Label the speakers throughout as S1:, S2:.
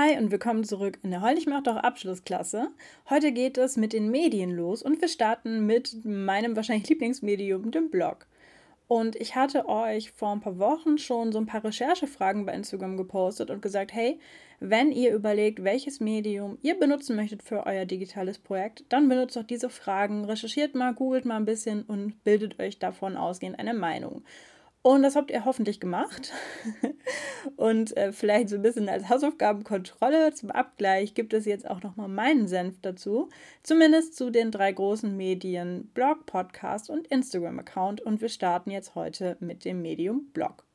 S1: Hi und willkommen zurück in der Heul ich mach doch Abschlussklasse. Heute geht es mit den Medien los und wir starten mit meinem wahrscheinlich Lieblingsmedium, dem Blog. Und ich hatte euch vor ein paar Wochen schon so ein paar Recherchefragen bei Instagram gepostet und gesagt, hey, wenn ihr überlegt, welches Medium ihr benutzen möchtet für euer digitales Projekt, dann benutzt doch diese Fragen, recherchiert mal, googelt mal ein bisschen und bildet euch davon ausgehend eine Meinung. Und das habt ihr hoffentlich gemacht. und äh, vielleicht so ein bisschen als Hausaufgabenkontrolle zum Abgleich gibt es jetzt auch nochmal meinen Senf dazu. Zumindest zu den drei großen Medien Blog, Podcast und Instagram-Account. Und wir starten jetzt heute mit dem Medium Blog.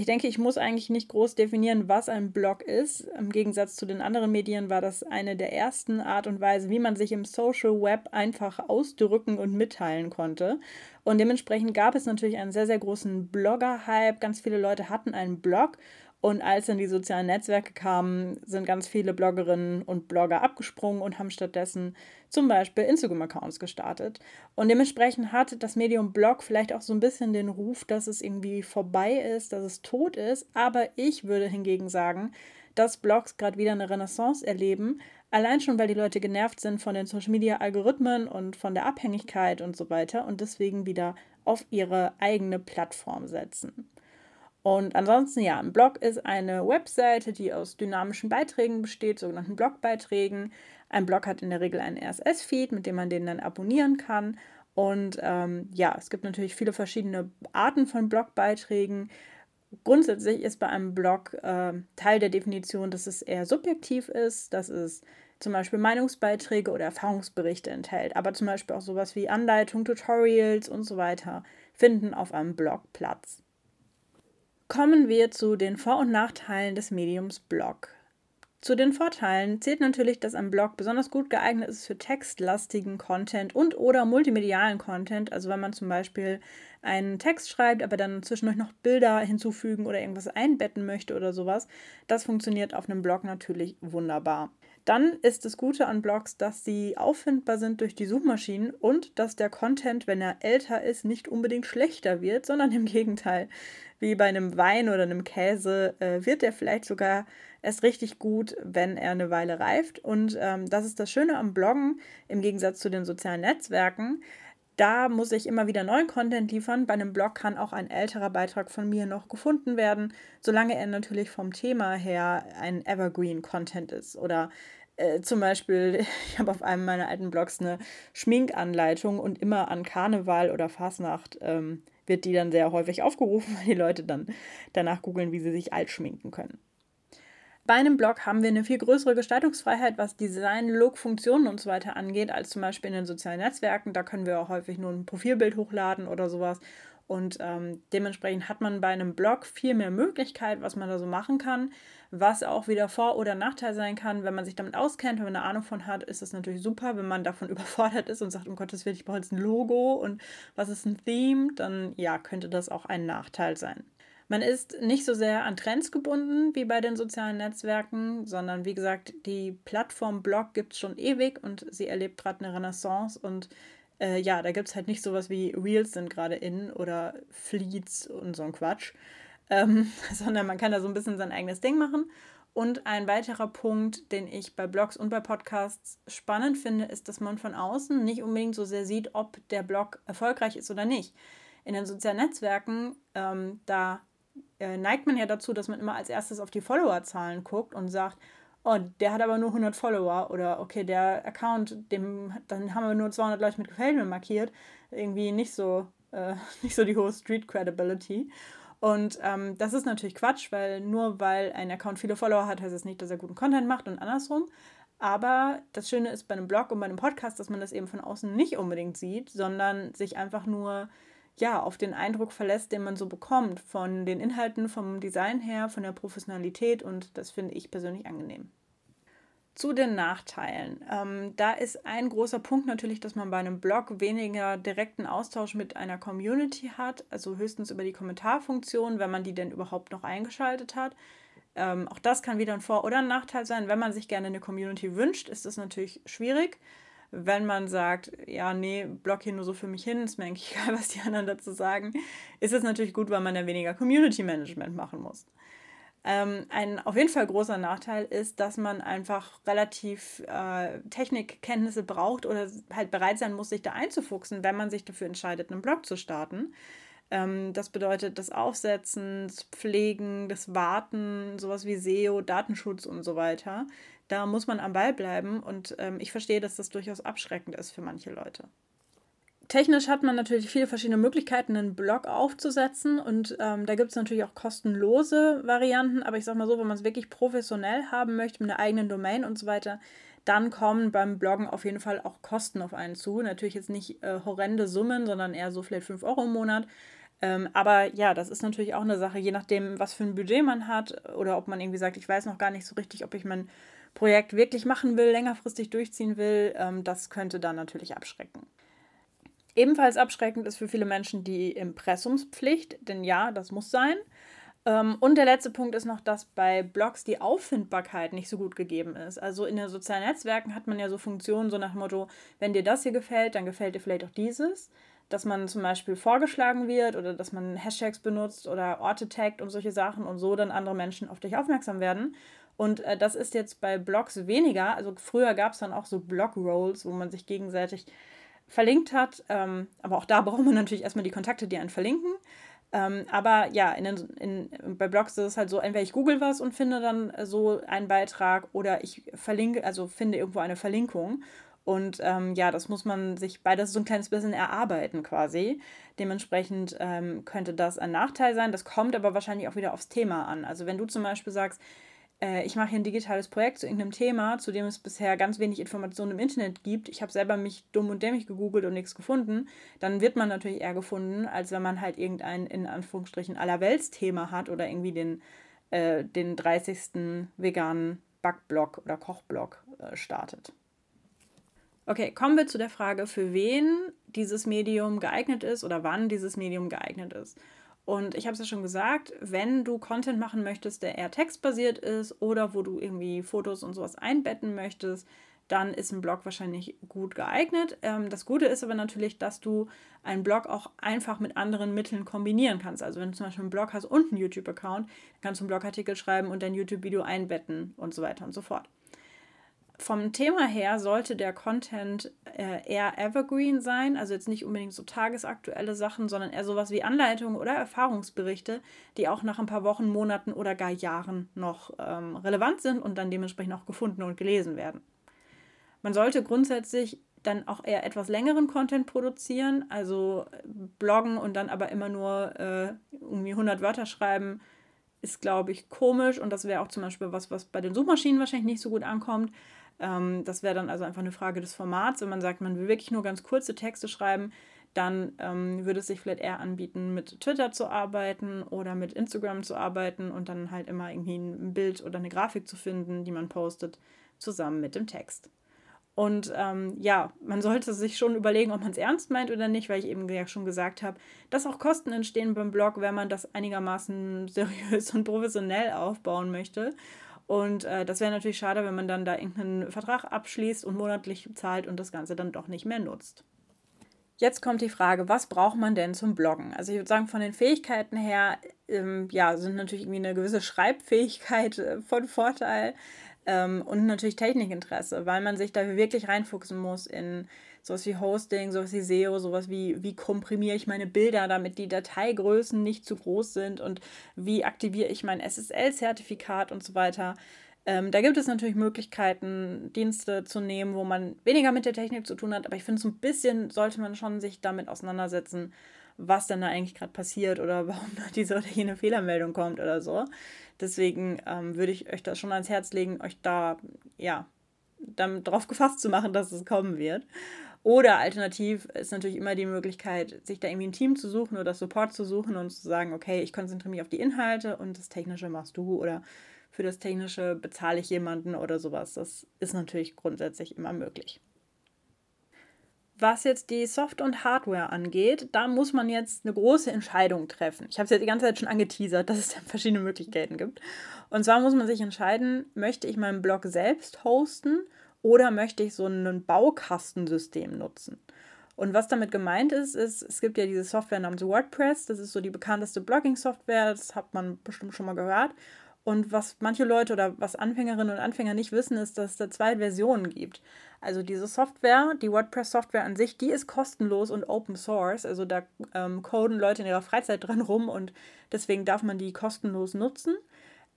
S1: Ich denke, ich muss eigentlich nicht groß definieren, was ein Blog ist. Im Gegensatz zu den anderen Medien war das eine der ersten Art und Weise, wie man sich im Social Web einfach ausdrücken und mitteilen konnte. Und dementsprechend gab es natürlich einen sehr, sehr großen Blogger-Hype. Ganz viele Leute hatten einen Blog und als dann die sozialen Netzwerke kamen, sind ganz viele Bloggerinnen und Blogger abgesprungen und haben stattdessen zum Beispiel Instagram-Accounts gestartet. Und dementsprechend hat das Medium Blog vielleicht auch so ein bisschen den Ruf, dass es irgendwie vorbei ist, dass es tot ist. Aber ich würde hingegen sagen, dass Blogs gerade wieder eine Renaissance erleben. Allein schon, weil die Leute genervt sind von den Social-Media-Algorithmen und von der Abhängigkeit und so weiter und deswegen wieder auf ihre eigene Plattform setzen. Und ansonsten, ja, ein Blog ist eine Webseite, die aus dynamischen Beiträgen besteht, sogenannten Blogbeiträgen. Ein Blog hat in der Regel einen RSS-Feed, mit dem man den dann abonnieren kann. Und ähm, ja, es gibt natürlich viele verschiedene Arten von Blogbeiträgen. Grundsätzlich ist bei einem Blog äh, Teil der Definition, dass es eher subjektiv ist, dass es zum Beispiel Meinungsbeiträge oder Erfahrungsberichte enthält, aber zum Beispiel auch sowas wie Anleitung, Tutorials und so weiter finden auf einem Blog Platz. Kommen wir zu den Vor- und Nachteilen des Mediums Blog. Zu den Vorteilen zählt natürlich, dass ein Blog besonders gut geeignet ist für textlastigen Content und oder multimedialen Content. Also wenn man zum Beispiel einen Text schreibt, aber dann zwischendurch noch Bilder hinzufügen oder irgendwas einbetten möchte oder sowas. Das funktioniert auf einem Blog natürlich wunderbar. Dann ist das Gute an Blogs, dass sie auffindbar sind durch die Suchmaschinen und dass der Content, wenn er älter ist, nicht unbedingt schlechter wird, sondern im Gegenteil. Wie bei einem Wein oder einem Käse äh, wird er vielleicht sogar erst richtig gut, wenn er eine Weile reift. Und ähm, das ist das Schöne am Bloggen im Gegensatz zu den sozialen Netzwerken. Da muss ich immer wieder neuen Content liefern. Bei einem Blog kann auch ein älterer Beitrag von mir noch gefunden werden, solange er natürlich vom Thema her ein Evergreen-Content ist. Oder äh, zum Beispiel, ich habe auf einem meiner alten Blogs eine Schminkanleitung und immer an Karneval oder Fasnacht ähm, wird die dann sehr häufig aufgerufen, weil die Leute dann danach googeln, wie sie sich alt schminken können. Bei einem Blog haben wir eine viel größere Gestaltungsfreiheit, was Design, Look, Funktionen und so weiter angeht, als zum Beispiel in den sozialen Netzwerken. Da können wir auch häufig nur ein Profilbild hochladen oder sowas. Und ähm, dementsprechend hat man bei einem Blog viel mehr Möglichkeit, was man da so machen kann, was auch wieder Vor- oder Nachteil sein kann. Wenn man sich damit auskennt, wenn man eine Ahnung von hat, ist das natürlich super. Wenn man davon überfordert ist und sagt, um Gottes Willen, ich brauche jetzt ein Logo und was ist ein Theme, dann ja, könnte das auch ein Nachteil sein. Man ist nicht so sehr an Trends gebunden wie bei den sozialen Netzwerken, sondern wie gesagt, die Plattform Blog gibt es schon ewig und sie erlebt gerade eine Renaissance und äh, ja, da gibt es halt nicht sowas wie Reels sind gerade in oder Fleets und so ein Quatsch, ähm, sondern man kann da so ein bisschen sein eigenes Ding machen. Und ein weiterer Punkt, den ich bei Blogs und bei Podcasts spannend finde, ist, dass man von außen nicht unbedingt so sehr sieht, ob der Blog erfolgreich ist oder nicht. In den sozialen Netzwerken, ähm, da äh, neigt man ja dazu, dass man immer als erstes auf die Followerzahlen guckt und sagt, oh, der hat aber nur 100 Follower oder okay, der Account, dem, dann haben wir nur 200 Leute mit Gefällt mir markiert. Irgendwie nicht so, äh, nicht so die hohe Street Credibility. Und ähm, das ist natürlich Quatsch, weil nur weil ein Account viele Follower hat, heißt es das nicht, dass er guten Content macht und andersrum. Aber das Schöne ist bei einem Blog und bei einem Podcast, dass man das eben von außen nicht unbedingt sieht, sondern sich einfach nur ja, auf den Eindruck verlässt, den man so bekommt von den Inhalten, vom Design her, von der Professionalität und das finde ich persönlich angenehm. Zu den Nachteilen. Ähm, da ist ein großer Punkt natürlich, dass man bei einem Blog weniger direkten Austausch mit einer Community hat, also höchstens über die Kommentarfunktion, wenn man die denn überhaupt noch eingeschaltet hat. Ähm, auch das kann wieder ein Vor- oder ein Nachteil sein. Wenn man sich gerne eine Community wünscht, ist das natürlich schwierig wenn man sagt, ja, nee, block hier nur so für mich hin, ist mir eigentlich egal, was die anderen dazu sagen, ist es natürlich gut, weil man dann weniger Community Management machen muss. Ähm, ein auf jeden Fall großer Nachteil ist, dass man einfach relativ äh, Technikkenntnisse braucht oder halt bereit sein muss, sich da einzufuchsen, wenn man sich dafür entscheidet, einen Blog zu starten. Ähm, das bedeutet das Aufsetzen, das Pflegen, das Warten, sowas wie SEO, Datenschutz und so weiter. Da muss man am Ball bleiben und ähm, ich verstehe, dass das durchaus abschreckend ist für manche Leute. Technisch hat man natürlich viele verschiedene Möglichkeiten, einen Blog aufzusetzen und ähm, da gibt es natürlich auch kostenlose Varianten, aber ich sag mal so, wenn man es wirklich professionell haben möchte, mit einer eigenen Domain und so weiter, dann kommen beim Bloggen auf jeden Fall auch Kosten auf einen zu. Natürlich jetzt nicht äh, horrende Summen, sondern eher so vielleicht 5 Euro im Monat. Ähm, aber ja, das ist natürlich auch eine Sache, je nachdem, was für ein Budget man hat oder ob man irgendwie sagt, ich weiß noch gar nicht so richtig, ob ich mein Projekt wirklich machen will, längerfristig durchziehen will. Ähm, das könnte dann natürlich abschrecken. Ebenfalls abschreckend ist für viele Menschen die Impressumspflicht, denn ja, das muss sein. Ähm, und der letzte Punkt ist noch, dass bei Blogs die Auffindbarkeit nicht so gut gegeben ist. Also in den sozialen Netzwerken hat man ja so Funktionen, so nach dem Motto, wenn dir das hier gefällt, dann gefällt dir vielleicht auch dieses. Dass man zum Beispiel vorgeschlagen wird oder dass man Hashtags benutzt oder Orte taggt und solche Sachen und so dann andere Menschen auf dich aufmerksam werden. Und äh, das ist jetzt bei Blogs weniger. Also früher gab es dann auch so Blog-Rolls, wo man sich gegenseitig verlinkt hat. Ähm, aber auch da braucht man natürlich erstmal die Kontakte, die einen verlinken. Ähm, aber ja, in, in, bei Blogs ist es halt so, entweder ich google was und finde dann so einen Beitrag oder ich verlinke, also finde irgendwo eine Verlinkung. Und ähm, ja, das muss man sich beides so ein kleines bisschen erarbeiten quasi. Dementsprechend ähm, könnte das ein Nachteil sein. Das kommt aber wahrscheinlich auch wieder aufs Thema an. Also wenn du zum Beispiel sagst, äh, ich mache hier ein digitales Projekt zu irgendeinem Thema, zu dem es bisher ganz wenig Informationen im Internet gibt. Ich habe selber mich dumm und dämlich gegoogelt und nichts gefunden. Dann wird man natürlich eher gefunden, als wenn man halt irgendein in Anführungsstrichen Allerweltsthema hat oder irgendwie den, äh, den 30. veganen Backblog oder Kochblog äh, startet. Okay, kommen wir zu der Frage, für wen dieses Medium geeignet ist oder wann dieses Medium geeignet ist. Und ich habe es ja schon gesagt, wenn du Content machen möchtest, der eher textbasiert ist oder wo du irgendwie Fotos und sowas einbetten möchtest, dann ist ein Blog wahrscheinlich gut geeignet. Ähm, das Gute ist aber natürlich, dass du einen Blog auch einfach mit anderen Mitteln kombinieren kannst. Also wenn du zum Beispiel einen Blog hast und einen YouTube-Account, kannst du einen Blogartikel schreiben und dein YouTube-Video einbetten und so weiter und so fort vom Thema her sollte der Content äh, eher evergreen sein, also jetzt nicht unbedingt so tagesaktuelle Sachen, sondern eher sowas wie Anleitungen oder Erfahrungsberichte, die auch nach ein paar Wochen, Monaten oder gar Jahren noch ähm, relevant sind und dann dementsprechend auch gefunden und gelesen werden. Man sollte grundsätzlich dann auch eher etwas längeren Content produzieren, also bloggen und dann aber immer nur äh, irgendwie 100 Wörter schreiben, ist, glaube ich, komisch und das wäre auch zum Beispiel was, was bei den Suchmaschinen wahrscheinlich nicht so gut ankommt. Ähm, das wäre dann also einfach eine Frage des Formats. Wenn man sagt, man will wirklich nur ganz kurze Texte schreiben, dann ähm, würde es sich vielleicht eher anbieten, mit Twitter zu arbeiten oder mit Instagram zu arbeiten und dann halt immer irgendwie ein Bild oder eine Grafik zu finden, die man postet, zusammen mit dem Text. Und ähm, ja, man sollte sich schon überlegen, ob man es ernst meint oder nicht, weil ich eben ja schon gesagt habe, dass auch Kosten entstehen beim Blog, wenn man das einigermaßen seriös und professionell aufbauen möchte. Und äh, das wäre natürlich schade, wenn man dann da irgendeinen Vertrag abschließt und monatlich zahlt und das Ganze dann doch nicht mehr nutzt. Jetzt kommt die Frage, was braucht man denn zum Bloggen? Also ich würde sagen, von den Fähigkeiten her, ähm, ja, sind natürlich irgendwie eine gewisse Schreibfähigkeit äh, von Vorteil ähm, und natürlich Technikinteresse, weil man sich da wirklich reinfuchsen muss in sowas wie Hosting, sowas wie SEO, sowas wie, wie komprimiere ich meine Bilder, damit die Dateigrößen nicht zu groß sind und wie aktiviere ich mein SSL-Zertifikat und so weiter. Ähm, da gibt es natürlich Möglichkeiten, Dienste zu nehmen, wo man weniger mit der Technik zu tun hat, aber ich finde, so ein bisschen sollte man schon sich damit auseinandersetzen, was denn da eigentlich gerade passiert oder warum da diese oder jene Fehlermeldung kommt oder so. Deswegen ähm, würde ich euch das schon ans Herz legen, euch da ja dann darauf gefasst zu machen, dass es kommen wird. Oder alternativ ist natürlich immer die Möglichkeit, sich da irgendwie ein Team zu suchen oder Support zu suchen und zu sagen, okay, ich konzentriere mich auf die Inhalte und das Technische machst du oder für das Technische bezahle ich jemanden oder sowas. Das ist natürlich grundsätzlich immer möglich. Was jetzt die Soft- und Hardware angeht, da muss man jetzt eine große Entscheidung treffen. Ich habe es ja die ganze Zeit schon angeteasert, dass es da verschiedene Möglichkeiten gibt. Und zwar muss man sich entscheiden, möchte ich meinen Blog selbst hosten oder möchte ich so ein Baukastensystem nutzen? Und was damit gemeint ist, ist, es gibt ja diese Software namens WordPress, das ist so die bekannteste Blogging-Software, das hat man bestimmt schon mal gehört. Und was manche Leute oder was Anfängerinnen und Anfänger nicht wissen, ist, dass es da zwei Versionen gibt. Also diese Software, die WordPress-Software an sich, die ist kostenlos und Open Source. Also da ähm, coden Leute in ihrer Freizeit dran rum und deswegen darf man die kostenlos nutzen.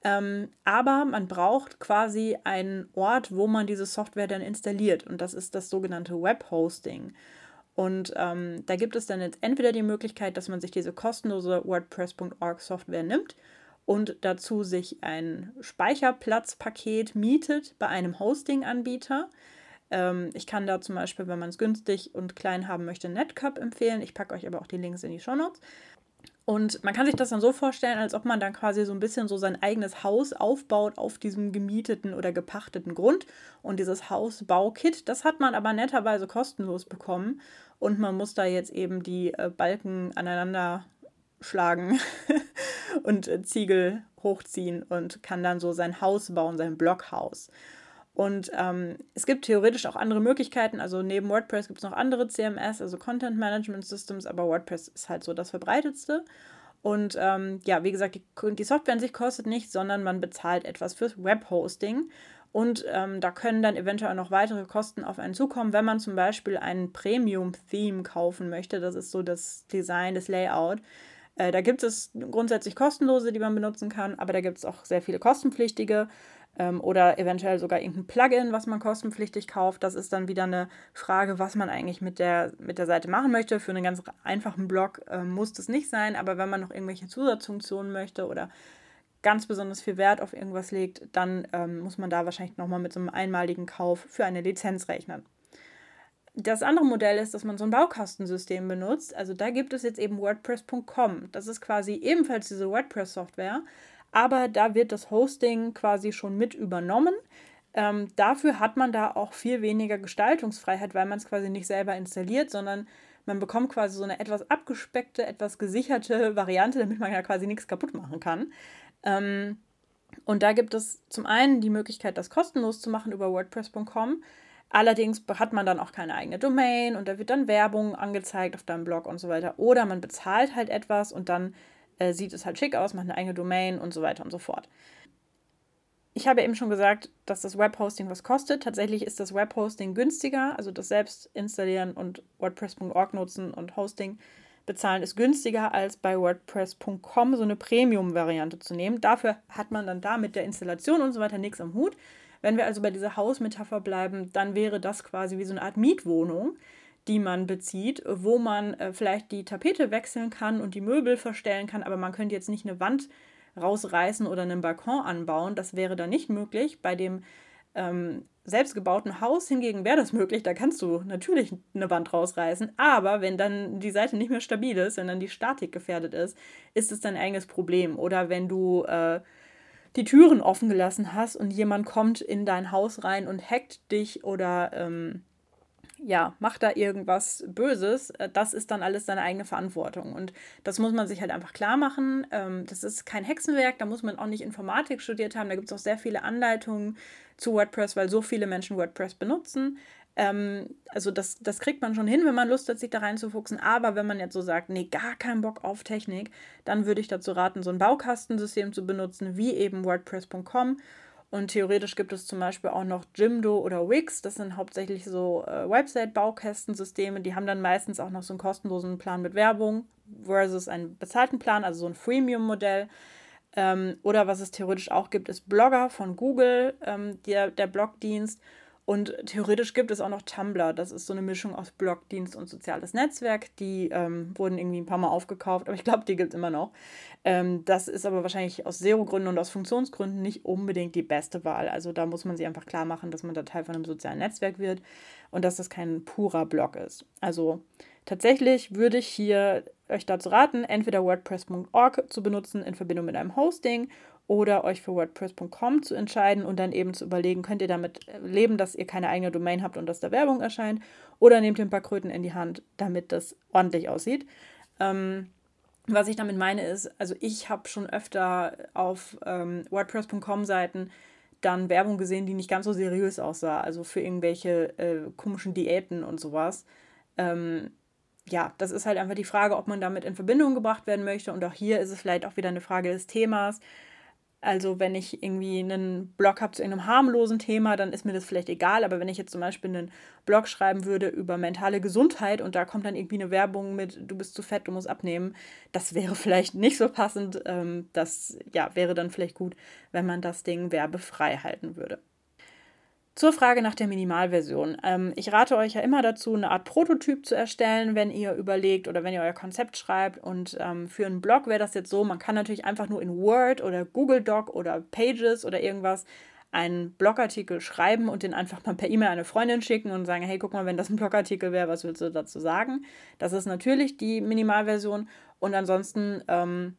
S1: Ähm, aber man braucht quasi einen Ort, wo man diese Software dann installiert. Und das ist das sogenannte Webhosting. Und ähm, da gibt es dann jetzt entweder die Möglichkeit, dass man sich diese kostenlose WordPress.org Software nimmt und dazu sich ein Speicherplatzpaket mietet bei einem Hosting-Anbieter. Ähm, ich kann da zum Beispiel, wenn man es günstig und klein haben möchte, Netcup empfehlen. Ich packe euch aber auch die Links in die Show Notes. Und man kann sich das dann so vorstellen, als ob man dann quasi so ein bisschen so sein eigenes Haus aufbaut auf diesem gemieteten oder gepachteten Grund. Und dieses Hausbaukit, das hat man aber netterweise kostenlos bekommen. Und man muss da jetzt eben die äh, Balken aneinander schlagen und äh, Ziegel hochziehen und kann dann so sein Haus bauen, sein Blockhaus. Und ähm, es gibt theoretisch auch andere Möglichkeiten. Also neben WordPress gibt es noch andere CMS, also Content Management Systems, aber WordPress ist halt so das verbreitetste. Und ähm, ja, wie gesagt, die, die, Software an sich kostet nichts, sondern man bezahlt etwas fürs Webhosting. Und ähm, da können dann eventuell noch weitere Kosten auf einen zukommen, wenn man zum Beispiel ein Premium-Theme kaufen möchte. Das ist so das Design, das Layout. Äh, da gibt es grundsätzlich kostenlose, die man benutzen kann, aber da gibt es auch sehr viele kostenpflichtige ähm, oder eventuell sogar irgendein Plugin, was man kostenpflichtig kauft. Das ist dann wieder eine Frage, was man eigentlich mit der, mit der Seite machen möchte. Für einen ganz einfachen Blog äh, muss das nicht sein, aber wenn man noch irgendwelche Zusatzfunktionen möchte oder ganz besonders viel Wert auf irgendwas legt, dann ähm, muss man da wahrscheinlich nochmal mit so einem einmaligen Kauf für eine Lizenz rechnen. Das andere Modell ist, dass man so ein Baukastensystem benutzt. Also da gibt es jetzt eben WordPress.com. Das ist quasi ebenfalls diese WordPress-Software, aber da wird das Hosting quasi schon mit übernommen. Ähm, dafür hat man da auch viel weniger Gestaltungsfreiheit, weil man es quasi nicht selber installiert, sondern man bekommt quasi so eine etwas abgespeckte, etwas gesicherte Variante, damit man ja quasi nichts kaputt machen kann. Ähm, und da gibt es zum einen die Möglichkeit, das kostenlos zu machen über WordPress.com. Allerdings hat man dann auch keine eigene Domain und da wird dann Werbung angezeigt auf deinem Blog und so weiter. Oder man bezahlt halt etwas und dann äh, sieht es halt schick aus, macht eine eigene Domain und so weiter und so fort. Ich habe eben schon gesagt, dass das Webhosting was kostet. Tatsächlich ist das Webhosting günstiger, also das selbst installieren und WordPress.org nutzen und Hosting bezahlen ist günstiger als bei WordPress.com so eine Premium-Variante zu nehmen. Dafür hat man dann da mit der Installation und so weiter nichts am Hut. Wenn wir also bei dieser Hausmetapher bleiben, dann wäre das quasi wie so eine Art Mietwohnung, die man bezieht, wo man äh, vielleicht die Tapete wechseln kann und die Möbel verstellen kann, aber man könnte jetzt nicht eine Wand rausreißen oder einen Balkon anbauen. Das wäre dann nicht möglich. Bei dem ähm, selbstgebauten Haus hingegen wäre das möglich. Da kannst du natürlich eine Wand rausreißen. Aber wenn dann die Seite nicht mehr stabil ist, wenn dann die Statik gefährdet ist, ist es dein eigenes Problem. Oder wenn du äh, die Türen offen gelassen hast und jemand kommt in dein Haus rein und hackt dich oder ähm, ja, macht da irgendwas Böses, äh, das ist dann alles deine eigene Verantwortung. Und das muss man sich halt einfach klar machen. Ähm, das ist kein Hexenwerk, da muss man auch nicht Informatik studiert haben. Da gibt es auch sehr viele Anleitungen zu WordPress, weil so viele Menschen WordPress benutzen. Ähm, also das, das kriegt man schon hin, wenn man Lust hat, sich da reinzufuchsen. Aber wenn man jetzt so sagt, nee, gar keinen Bock auf Technik, dann würde ich dazu raten, so ein Baukastensystem zu benutzen, wie eben WordPress.com. Und theoretisch gibt es zum Beispiel auch noch Jimdo oder Wix. Das sind hauptsächlich so äh, Website-Baukastensysteme. Die haben dann meistens auch noch so einen kostenlosen Plan mit Werbung versus einen bezahlten Plan, also so ein Freemium-Modell. Ähm, oder was es theoretisch auch gibt, ist Blogger von Google, ähm, der, der Blogdienst. Und theoretisch gibt es auch noch Tumblr. Das ist so eine Mischung aus Blogdienst und soziales Netzwerk. Die ähm, wurden irgendwie ein paar Mal aufgekauft, aber ich glaube, die gibt es immer noch. Ähm, das ist aber wahrscheinlich aus SEO-Gründen und aus Funktionsgründen nicht unbedingt die beste Wahl. Also da muss man sich einfach klar machen, dass man da Teil von einem sozialen Netzwerk wird und dass das kein purer Blog ist. Also tatsächlich würde ich hier euch dazu raten, entweder WordPress.org zu benutzen in Verbindung mit einem Hosting oder euch für WordPress.com zu entscheiden und dann eben zu überlegen, könnt ihr damit leben, dass ihr keine eigene Domain habt und dass da Werbung erscheint oder nehmt ihr ein paar Kröten in die Hand, damit das ordentlich aussieht. Ähm, was ich damit meine ist, also ich habe schon öfter auf ähm, WordPress.com-Seiten dann Werbung gesehen, die nicht ganz so seriös aussah, also für irgendwelche äh, komischen Diäten und sowas. Ähm, ja, das ist halt einfach die Frage, ob man damit in Verbindung gebracht werden möchte. Und auch hier ist es vielleicht auch wieder eine Frage des Themas Also wenn ich irgendwie einen Blog habe zu irgendeinem harmlosen Thema, dann ist mir das vielleicht egal. Aber wenn ich jetzt zum Beispiel einen Blog schreiben würde über mentale Gesundheit und da kommt dann irgendwie eine Werbung mit, du bist zu fett, du musst abnehmen, das wäre vielleicht nicht so passend. Ähm, das ja, wäre dann vielleicht gut, wenn man das Ding werbefrei halten würde. Zur Frage nach der Minimalversion. Ähm, ich rate euch ja immer dazu, eine Art Prototyp zu erstellen, wenn ihr überlegt oder wenn ihr euer Konzept schreibt. Und ähm, für einen Blog wäre das jetzt so, man kann natürlich einfach nur in Word oder Google Doc oder Pages oder irgendwas einen Blogartikel schreiben und den einfach mal per E-Mail eine Freundin schicken und sagen, hey, guck mal, wenn das ein Blogartikel wäre, was willst du dazu sagen? Das ist natürlich die Minimalversion. Und ansonsten ähm,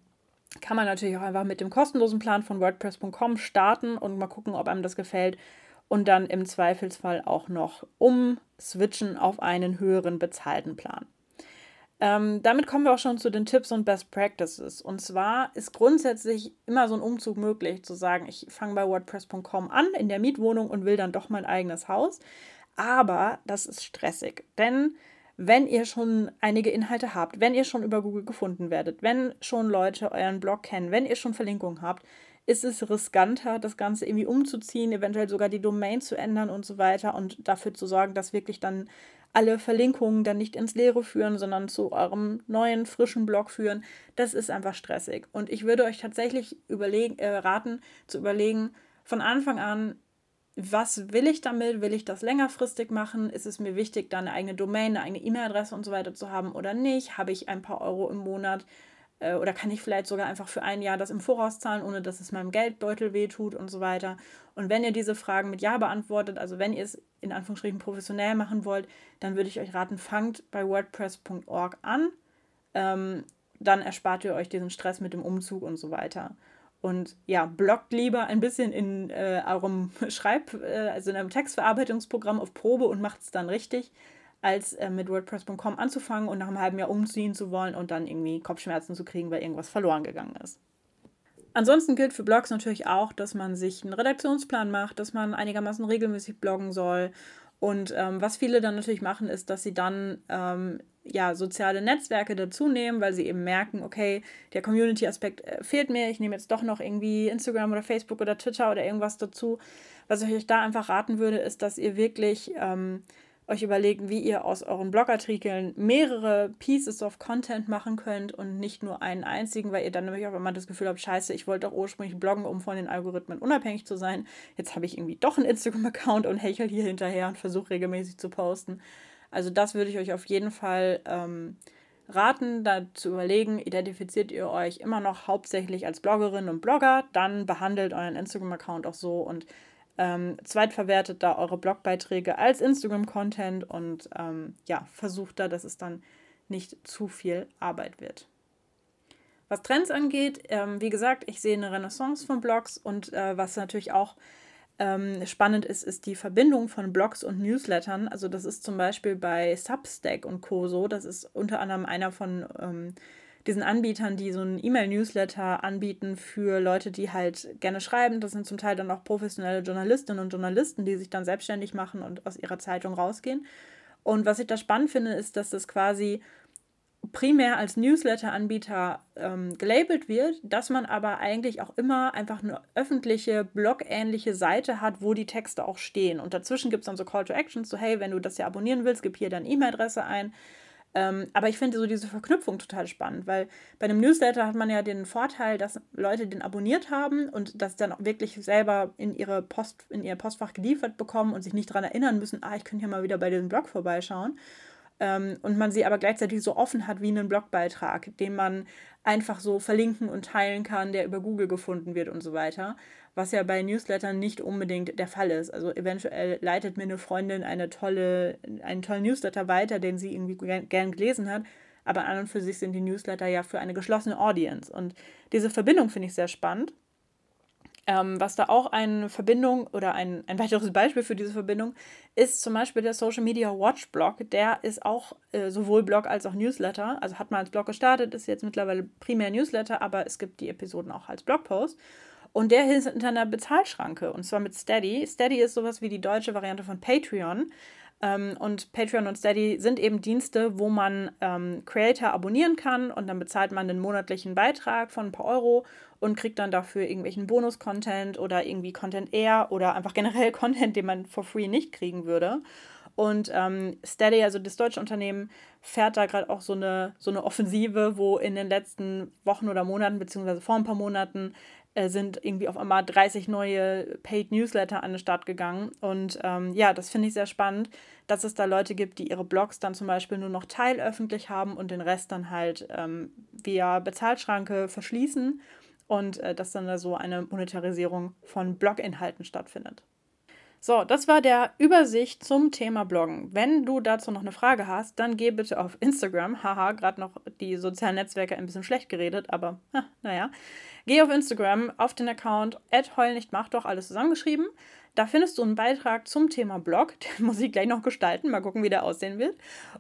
S1: kann man natürlich auch einfach mit dem kostenlosen Plan von WordPress.com starten und mal gucken, ob einem das gefällt und dann im Zweifelsfall auch noch umswitchen auf einen höheren bezahlten Plan. Ähm, damit kommen wir auch schon zu den Tipps und Best Practices. Und zwar ist grundsätzlich immer so ein Umzug möglich, zu sagen, ich fange bei WordPress.com an in der Mietwohnung und will dann doch mein eigenes Haus. Aber das ist stressig, denn wenn ihr schon einige Inhalte habt, wenn ihr schon über Google gefunden werdet, wenn schon Leute euren Blog kennen, wenn ihr schon Verlinkungen habt, ist es riskanter, das Ganze irgendwie umzuziehen, eventuell sogar die Domain zu ändern und so weiter und dafür zu sorgen, dass wirklich dann alle Verlinkungen dann nicht ins Leere führen, sondern zu eurem neuen, frischen Blog führen. Das ist einfach stressig. Und ich würde euch tatsächlich überlegen, äh, raten, zu überlegen, von Anfang an, was will ich damit? Will ich das längerfristig machen? Ist es mir wichtig, da eine eigene Domain, eine eigene E-Mail-Adresse und so weiter zu haben oder nicht? Habe ich ein paar Euro im Monat? Äh, oder kann ich vielleicht sogar einfach für ein Jahr das im Voraus zahlen, ohne dass es meinem Geldbeutel wehtut und so weiter. Und wenn ihr diese Fragen mit Ja beantwortet, also wenn ihr es in Anführungsstrichen professionell machen wollt, dann würde ich euch raten, fangt bei WordPress.org an. Ähm, dann erspart ihr euch diesen Stress mit dem Umzug und so weiter. Und ja, blockt lieber ein bisschen in äh, eurem Schreib-, äh, also in einem Textverarbeitungsprogramm auf Probe und macht es dann richtig, als äh, mit WordPress.com anzufangen und nach einem halben Jahr umziehen zu wollen und dann irgendwie Kopfschmerzen zu kriegen, weil irgendwas verloren gegangen ist. Ansonsten gilt für Blogs natürlich auch, dass man sich einen Redaktionsplan macht, dass man einigermaßen regelmäßig bloggen soll. Und ähm, was viele dann natürlich machen, ist, dass sie dann ähm, ja, soziale Netzwerke dazu nehmen, weil sie eben merken, okay, der Community-Aspekt äh, fehlt mir, ich nehme jetzt doch noch irgendwie Instagram oder Facebook oder Twitter oder irgendwas dazu. Was ich euch da einfach raten würde, ist, dass ihr wirklich ähm, euch überlegen, wie ihr aus euren Blogartikeln mehrere Pieces of Content machen könnt und nicht nur einen einzigen, weil ihr dann nämlich auch immer das Gefühl habt, scheiße, ich wollte doch ursprünglich bloggen, um von den Algorithmen unabhängig zu sein. Jetzt habe ich irgendwie doch einen Instagram-Account und hechel hier hinterher und versuche regelmäßig zu posten. Also das würde ich euch auf jeden Fall ähm, raten, da zu überlegen, identifiziert ihr euch immer noch hauptsächlich als Bloggerin und Blogger, dann behandelt euren Instagram-Account auch so und ähm, zweitverwertet da eure Blogbeiträge als Instagram-Content und ähm, ja, versucht da, dass es dann nicht zu viel Arbeit wird. Was Trends angeht, ähm, wie gesagt, ich sehe eine Renaissance von Blogs und äh, was natürlich auch ähm, spannend ist, ist die Verbindung von Blogs und Newslettern. Also das ist zum Beispiel bei Substack und Co. so. Das ist unter anderem einer von ähm, diesen Anbietern, die so einen E-Mail-Newsletter anbieten für Leute, die halt gerne schreiben. Das sind zum Teil dann auch professionelle Journalistinnen und Journalisten, die sich dann selbstständig machen und aus ihrer Zeitung rausgehen. Und was ich da spannend finde, ist, dass das quasi primär als Newsletter-Anbieter ähm, gelabelt wird, dass man aber eigentlich auch immer einfach eine öffentliche, blogähnliche Seite hat, wo die Texte auch stehen. Und dazwischen gibt es dann so Call to Actions, so hey, wenn du das ja abonnieren willst, gib hier deine E-Mail-Adresse ein. Ähm, aber ich finde so diese Verknüpfung total spannend, weil bei einem Newsletter hat man ja den Vorteil, dass Leute den abonniert haben und das dann auch wirklich selber in ihre Post, in ihr Postfach geliefert bekommen und sich nicht daran erinnern müssen, ah, ich könnte hier mal wieder bei diesem Blog vorbeischauen. Ähm, und man sie aber gleichzeitig so offen hat wie einen Blogbeitrag, den man einfach so verlinken und teilen kann, der über Google gefunden wird und so weiter was ja bei Newslettern nicht unbedingt der Fall ist. Also eventuell leitet mir eine Freundin eine tolle, einen tollen Newsletter weiter, den sie irgendwie gern, gelesen hat, aber an und für sich sind die Newsletter ja für eine geschlossene Audience. Und diese Verbindung finde ich sehr spannend. Ähm, was da auch eine Verbindung oder ein, ein weiteres Beispiel für diese Verbindung ist zum Beispiel der Social Media Watch Blog. Der ist auch äh, sowohl Blog als auch Newsletter. Also hat man als Blog gestartet, ist jetzt mittlerweile primär Newsletter, aber es gibt die Episoden auch als Blogpost. Und der ist hinter einer Bezahlschranke und zwar mit Steady. Steady ist sowas wie die deutsche Variante von Patreon. Ähm, und Patreon und Steady sind eben Dienste, wo man ähm, Creator abonnieren kann und dann bezahlt man einen monatlichen Beitrag von ein paar Euro und kriegt dann dafür irgendwelchen Bonus-Content oder irgendwie Content eher oder einfach generell Content, den man for free nicht kriegen würde. Und ähm, Steady, also das deutsche Unternehmen, fährt da gerade auch so eine, so eine Offensive, wo in den letzten Wochen oder Monaten, beziehungsweise vor ein paar Monaten, sind irgendwie auf einmal 30 neue Paid Newsletter an den Start gegangen. Und ähm, ja, das finde ich sehr spannend, dass es da Leute gibt, die ihre Blogs dann zum Beispiel nur noch teilöffentlich haben und den Rest dann halt ähm, via Bezahlschranke verschließen und äh, dass dann da so eine Monetarisierung von Bloginhalten stattfindet. So, das war der Übersicht zum Thema Bloggen. Wenn du dazu noch eine Frage hast, dann geh bitte auf Instagram. Haha, gerade noch die sozialen Netzwerke ein bisschen schlecht geredet, aber naja. Geh auf Instagram, auf den Account heulnichtmach doch alles zusammengeschrieben. Da findest du einen Beitrag zum Thema Blog. Den muss ich gleich noch gestalten. Mal gucken, wie der aussehen wird.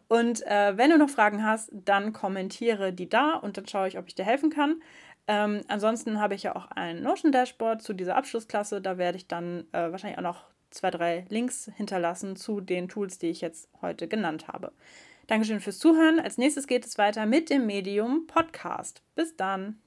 S1: Und äh, wenn du noch Fragen hast, dann kommentiere die da und dann schaue ich, ob ich dir helfen kann. Ähm, ansonsten habe ich ja auch ein Notion-Dashboard zu dieser Abschlussklasse. Da werde ich dann äh, wahrscheinlich auch noch zwei, drei Links hinterlassen zu den Tools, die ich jetzt heute genannt habe. Dankeschön fürs Zuhören. Als nächstes geht es weiter mit dem Medium Podcast. Bis dann.